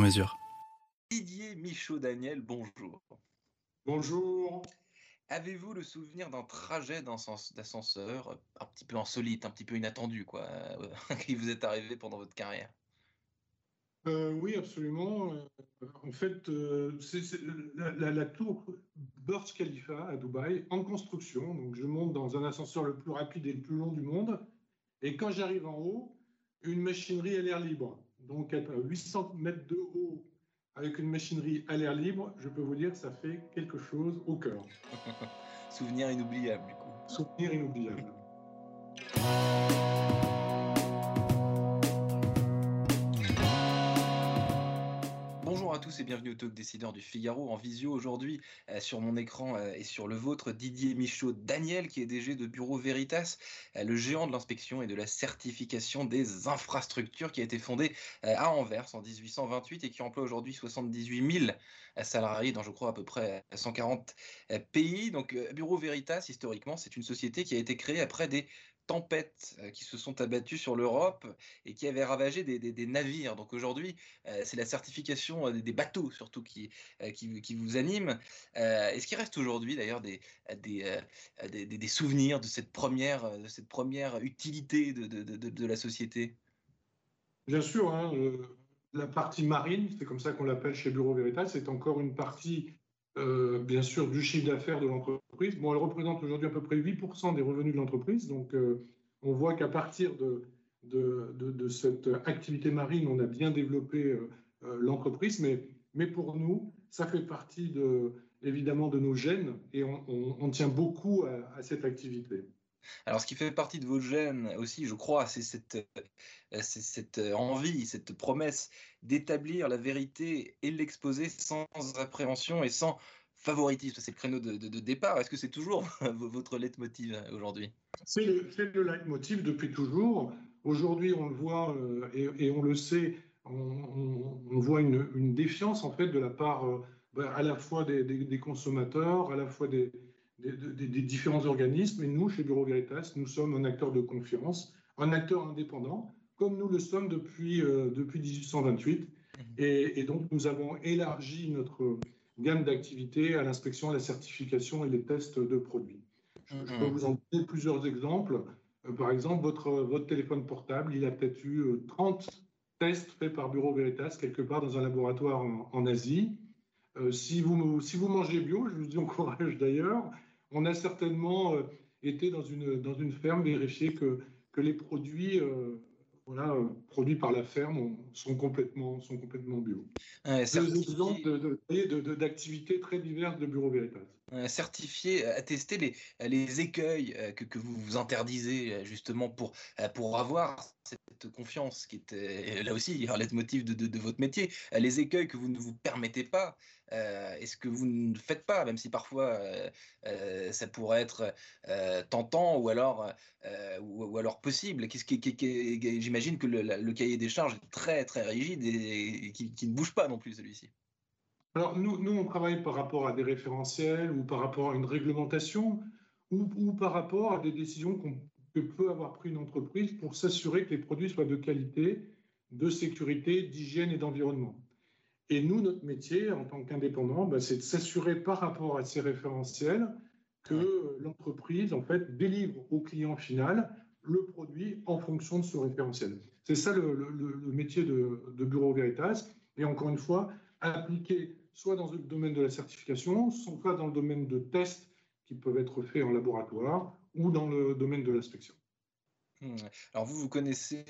mesure. Didier Michaud-Daniel, bonjour. Bonjour. Avez-vous le souvenir d'un trajet d'ascens- d'ascenseur un petit peu insolite, un petit peu inattendu, quoi, euh, qui vous est arrivé pendant votre carrière? Euh, oui, absolument. Euh, En fait, euh, c'est c'est la, la- la tour Burj Khalifa à Dubaï en construction. Donc, je monte dans un ascenseur le plus rapide et le plus long du monde. Et quand j'arrive en haut, une machinerie à l'air libre. Donc, à 800 mètres de haut, avec une machinerie à l'air libre, je peux vous dire que ça fait quelque chose au cœur. Souvenir inoubliable, du coup. Souvenir inoubliable. Bienvenue au Talk Décideur du Figaro en visio aujourd'hui euh, sur mon écran euh, et sur le vôtre Didier Michaud Daniel qui est DG de Bureau Veritas, euh, le géant de l'inspection et de la certification des infrastructures qui a été fondé à Anvers en 1828 et qui emploie aujourd'hui 78 000 euh, salariés dans je crois à peu près euh, 140 euh, pays. Donc Bureau Veritas historiquement c'est une société qui a été créée après des tempêtes euh, qui se sont abattues sur l'Europe et qui avaient ravagé des, navires. Donc aujourd'hui, euh, c'est la certification euh, des bateaux surtout qui, qui, vous anime. Est-ce qu'il reste aujourd'hui d'ailleurs des, des, souvenirs de cette première, de cette première utilité de, de- de- la société? Bien sûr, hein, la partie marine, c'est comme ça qu'on l'appelle chez Bureau Veritas, c'est encore une partie, euh, bien sûr, du chiffre d'affaires de l'entreprise. Bon, elle représente aujourd'hui à peu près 8% des revenus de l'entreprise. Donc, euh, on voit qu'à partir de, cette activité marine, on a bien développé euh, l'entreprise. Mais, mais pour nous, ça fait partie de, évidemment de nos gènes et on, tient beaucoup à cette activité. Alors, ce qui fait partie de vos gènes aussi, je crois, c'est cette, euh, euh, envie, cette promesse d'établir la vérité et l'exposer sans appréhension et sans favoritisme. C'est le créneau de, départ. Est-ce que c'est toujours votre leitmotiv euh, aujourd'hui? C'est le, leitmotiv depuis toujours. Aujourd'hui, on le voit et, on le sait, on, voit une, défiance en fait de la part ben, à la fois des consommateurs, à la fois des, des- des- des différents organismes. Et nous, chez Bureau Veritas, nous sommes un acteur de confiance, un acteur indépendant, comme nous le sommes depuis, euh, depuis 1828. Et, et donc, nous avons élargi notre gamme d'activités à l'inspection, à la certification et les tests de produits. Je, je peux Mhm. vous en donner plusieurs exemples. Euh, par exemple, votre, votre téléphone portable, il a peut-être eu euh, 30 tests faits par Bureau Veritas quelque part dans un laboratoire en, en Asie. Euh, si, vous, si vous mangez bio, je vous y encourage d'ailleurs, on a certainement euh, été dans une, ferme vérifier que, les produits, euh, euh, produits par la ferme sont, complètement, sont complètement bio. Ouais, Deux certifié- exemples de- de- de- de- d'activités très diverses de Bureau Veritas. euh, certifier, euh, attester les, les écueils euh, que, que vous vous interdisez euh, justement pour, euh, pour avoir cette confiance qui euh, là aussi un leitmotiv de, de, de votre métier, Euh, les écueils que vous ne vous permettez pas euh, et ce que vous ne faites pas, même si parfois euh, euh, ça pourrait être euh, tentant ou alors, euh, ou, ou alors possible? Qui, qui- qui- J'imagine que le cahier des charges est très très rigide et, et qui, qui ne bouge pas non plus celui-ci. Alors, nous, nous, on travaille par rapport à des référentiels ou par rapport à une réglementation ou, ou par rapport à des décisions que peut avoir pris une entreprise pour s'assurer que les produits soient de qualité, de sécurité, d'hygiène et d'environnement. Et nous, notre métier en tant qu'indépendant, ben, c'est de s'assurer par rapport à ces référentiels que l'entreprise, en fait, délivre au client final le produit en fonction de ce référentiel. C'est ça le, métier de, Bureau Veritas. Et encore une fois, appliqué soit dans le domaine de la certification, soit dans le domaine de tests qui peuvent être faits en laboratoire ou dans le domaine de l'inspection. Mmh. Alors vous, vous connaissez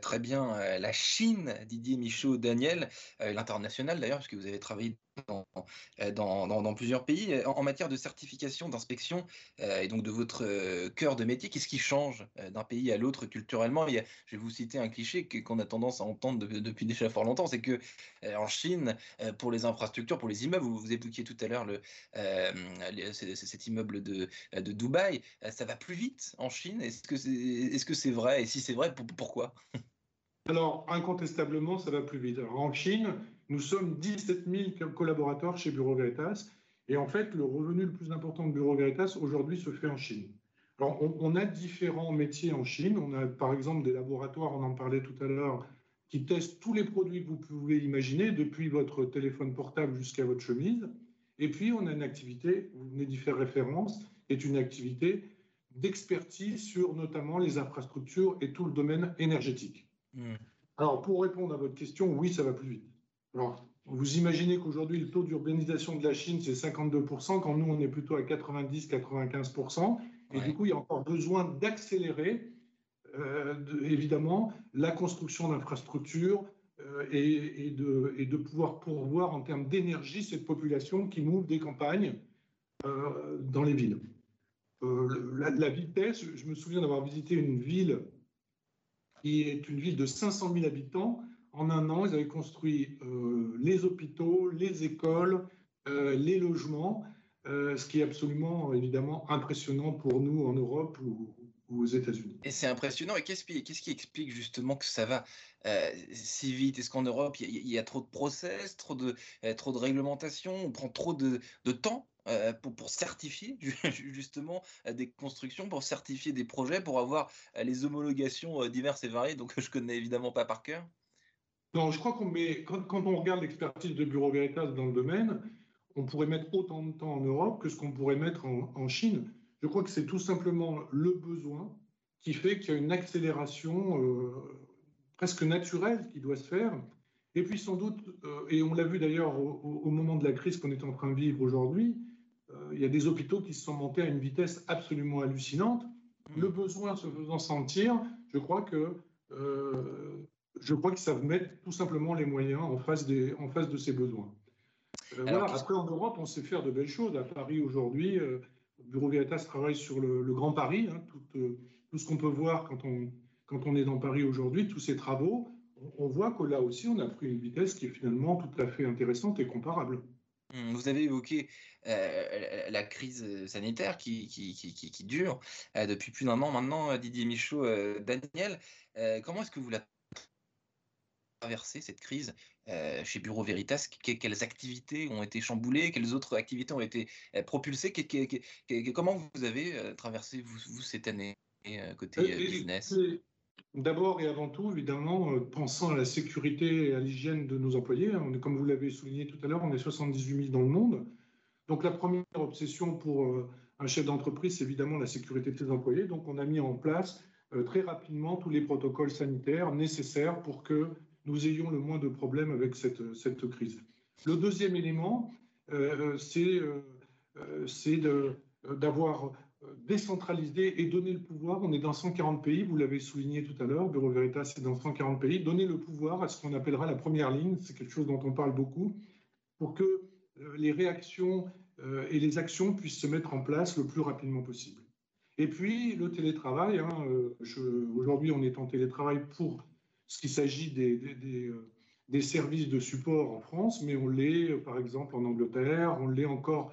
très bien la Chine, Didier Michaud, Daniel, l'international d'ailleurs, puisque vous avez travaillé dans, dans, plusieurs pays. En, matière de certification, d'inspection, et donc de votre cœur de métier, qu'est-ce qui change d'un pays à l'autre culturellement? Je vais vous citer un cliché qu'on a tendance à entendre depuis déjà fort longtemps, c'est que en Chine, pour les infrastructures, pour les immeubles, vous, vous évoquiez tout à l'heure le, cet immeuble de, de Dubaï, ça va plus vite en Chine? Est-ce que c'est est -ce c'est vrai? Et si c'est vrai, pourquoi? Alors, incontestablement, ça va plus vite. en Chine, nous sommes 17 000 collaborateurs chez Bureau Veritas. Et en fait, le revenu le plus important de Bureau Veritas aujourd'hui se fait en Chine. Alors, on, a différents métiers en Chine. On a par exemple des laboratoires, on en parlait tout à l'heure, qui testent tous les produits que vous pouvez imaginer, depuis votre téléphone portable jusqu'à votre chemise. Et puis, on a une activité, vous venez d'y faire référence, est une activité d'expertise sur notamment les infrastructures et tout le domaine énergétique. Hmm. Alors, pour répondre à votre question, oui, ça va plus vite. Alors, vous imaginez qu'aujourd'hui, le taux d'urbanisation de la Chine, c'est 52%, quand nous, on est plutôt à 90-95%. Et du coup, il y a encore besoin d'accélérer, euh, évidemment, la construction d'infrastructures euh, et, de, et, de, pouvoir pourvoir en termes d'énergie cette population qui move des campagnes euh, dans les villes. La, vitesse, je me souviens d'avoir visité une ville qui est une ville de 500 000 habitants. En un an, ils avaient construit euh, les hôpitaux, les écoles, euh, les logements, ce qui est absolument, évidemment, impressionnant pour nous en Europe ou, aux États-Unis. Et c'est impressionnant. Et qu'est-ce qui, explique justement que ça va si vite? Est-ce qu'en Europe, il y, a trop de process, trop de, trop de réglementation, on prend trop de, temps euh, pour, certifier justement euh, des constructions, pour certifier des projets, pour avoir euh, les homologations diverses et variées, donc je connais évidemment pas par cœur Non, je crois qu'on met, quand, on regarde l'expertise de Bureau Veritas dans le domaine, on pourrait mettre autant de temps en Europe que ce qu'on pourrait mettre en, Chine. Je crois que c'est tout simplement le besoin qui fait qu'il y a une accélération presque naturelle qui doit se faire. Et puis sans doute, et on l'a vu d'ailleurs au, moment de la crise qu'on est en train de vivre aujourd'hui, euh, il y a des hôpitaux qui se sont montés à une vitesse absolument hallucinante. Le besoin se faisant sentir, je crois que euh, je crois qu'ils savent mettre tout simplement les moyens en face, des, en face de ces besoins. Euh, voilà. Après, en Europe, on sait faire de belles choses. À Paris, aujourd'hui, Bureau Veritas travaille sur le, Grand Paris. Hein, tout, tout, ce qu'on peut voir quand on, quand on est dans Paris aujourd'hui, tous ces travaux, on, on voit que là aussi, on a pris une vitesse qui est finalement tout à fait intéressante et comparable. Mmh, vous avez évoqué la crise sanitaire qui, qui, qui, dure depuis plus d'un an maintenant, Didier Michaud, Daniel. comment est-ce que vous la traversé cette crise chez Bureau Veritas Quelles activités ont été chamboulées Quelles autres activités ont été propulsées Comment vous avez traversé, vous, cette année côté business? D'abord et avant tout, évidemment, pensant à la sécurité et à l'hygiène de nos employés. Hein, comme vous l'avez souligné tout à l'heure, on est 78 000 dans le monde. Donc la première obsession pour euh, un chef d'entreprise, c'est évidemment la sécurité de ses employés. Donc on a mis en place euh, très rapidement tous les protocoles sanitaires nécessaires pour que nous ayons le moins de problèmes avec cette, crise. Le deuxième élément, euh, c'est d'avoir décentralisé et donner le pouvoir. On est dans 140 pays, vous l'avez souligné tout à l'heure, Bureau Veritas est dans 140 pays. Donner le pouvoir à ce qu'on appellera la première ligne, c'est quelque chose dont on parle beaucoup, pour que les réactions euh, et les actions puissent se mettre en place le plus rapidement possible. Et puis le télétravail, hein, euh, aujourd'hui on est en télétravail pour qui s'agit euh, des, services de support en France, mais on l'est par exemple en Angleterre, on l'est encore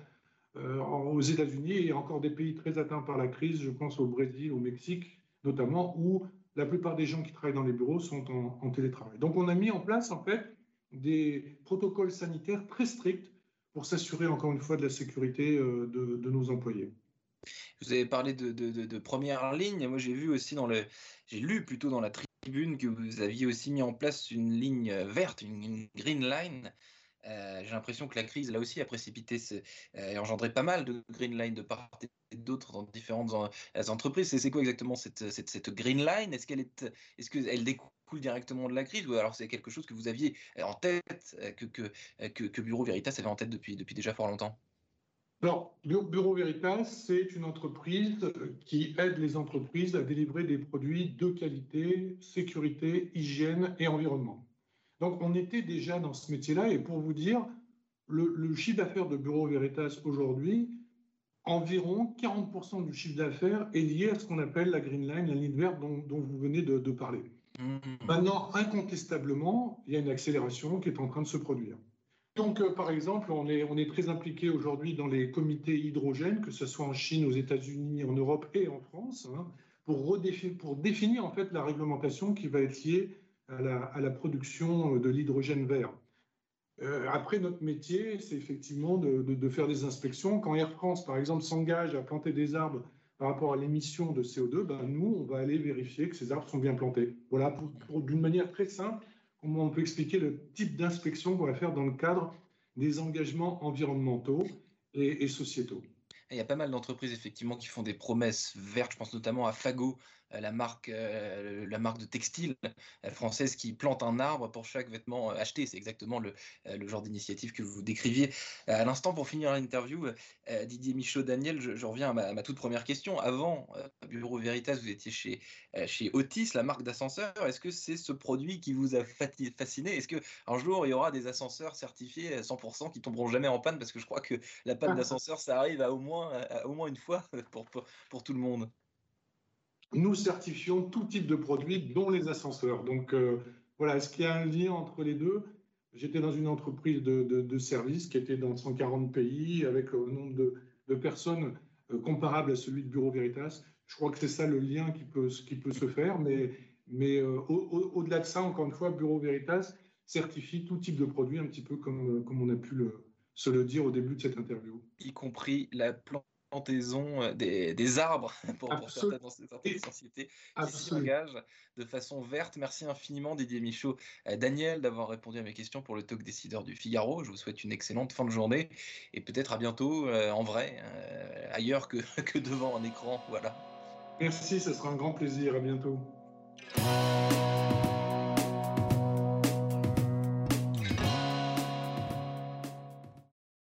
aux États-Unis et encore des pays très atteints par la crise, je pense au Brésil, au Mexique notamment, où la plupart des gens qui travaillent dans les bureaux sont en, télétravail. Donc on a mis en place en fait des protocoles sanitaires très stricts pour s'assurer encore une fois de la sécurité euh, de, nos employés. Vous avez parlé de, première ligne. Moi, j'ai vu aussi dans le, j'ai lu plutôt dans la que vous aviez aussi mis en place une ligne verte, une, green line. Euh, j'ai l'impression que la crise, là aussi, a précipité euh, et engendré pas mal de green line de part et d'autre dans différentes entreprises. C'est quoi exactement cette, cette, cette green line? Est-ce qu'elle est, est-ce qu'elle découle directement de la crise ou alors c'est quelque chose que vous aviez en tête, que, que, que, Bureau Veritas avait en tête depuis, depuis déjà fort longtemps? Alors, Bureau Veritas, c'est une entreprise qui aide les entreprises à délivrer des produits de qualité, sécurité, hygiène et environnement. Donc, on était déjà dans ce métier-là. Et pour vous dire, le, chiffre d'affaires de Bureau Veritas aujourd'hui, environ 40% du chiffre d'affaires est lié à ce qu'on appelle la Green Line, la ligne verte dont, vous venez de, parler. Mmh. Maintenant, incontestablement, il y a une accélération qui est en train de se produire. Donc, par exemple, on est, très impliqué aujourd'hui dans les comités hydrogènes, que ce soit en Chine, aux États-Unis, en Europe et en France, hein, pour, définir en fait la réglementation qui va être liée à la, production de l'hydrogène vert. Euh, après, notre métier, c'est effectivement de, de, faire des inspections. Quand Air France, par exemple, s'engage à planter des arbres par rapport à l'émission de CO2, ben, nous, on va aller vérifier que ces arbres sont bien plantés. Voilà, d'une manière très simple, comment on peut expliquer le type d'inspection qu'on va faire dans le cadre des engagements environnementaux et, sociétaux? il y a pas mal d'entreprises effectivement qui font des promesses vertes. Je pense notamment à Fago la marque, euh, la marque de textile euh, française qui plante un arbre pour chaque vêtement acheté. C'est exactement le, le genre d'initiative que vous décriviez à l'instant. Pour finir l'interview, Didier Michaud, Daniel, je, reviens à ma, toute première question. Avant Bureau Veritas, vous étiez chez, chez Otis, la marque d'ascenseur. Est-ce que c'est ce produit qui vous a fasciné? Est-ce qu'un jour, il y aura des ascenseurs certifiés à 100% qui tomberont jamais en panne? Parce que je crois que la panne d'ascenseur, ça arrive à au moins, au moins une fois pour, pour tout le monde nous certifions tout type de produits, dont les ascenseurs. Donc euh, voilà, est-ce qu'il y a un lien entre les deux? J'étais dans une entreprise de, de, services qui était dans 140 pays, avec un nombre de, personnes euh, comparables à celui de Bureau Veritas. Je crois que c'est ça le lien qui peut, qui peut se faire, mais, mais euh, au-delà de ça, encore une fois, Bureau Veritas certifie tout type de produit, un petit peu comme, comme on a pu se le dire au début de cette interview. Y compris la plante plantaison euh, des, des arbres pour, pour certaines, certaines sociétés qui s'engagent de façon verte. Merci infiniment Didier Michaud, euh, Daniel, d'avoir répondu à mes questions pour le talk décideur du Figaro. Je vous souhaite une excellente fin de journée et peut-être à bientôt euh, en vrai, ailleurs que, que devant un écran. Voilà. Merci, ce sera un grand plaisir. À bientôt.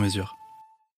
mesure.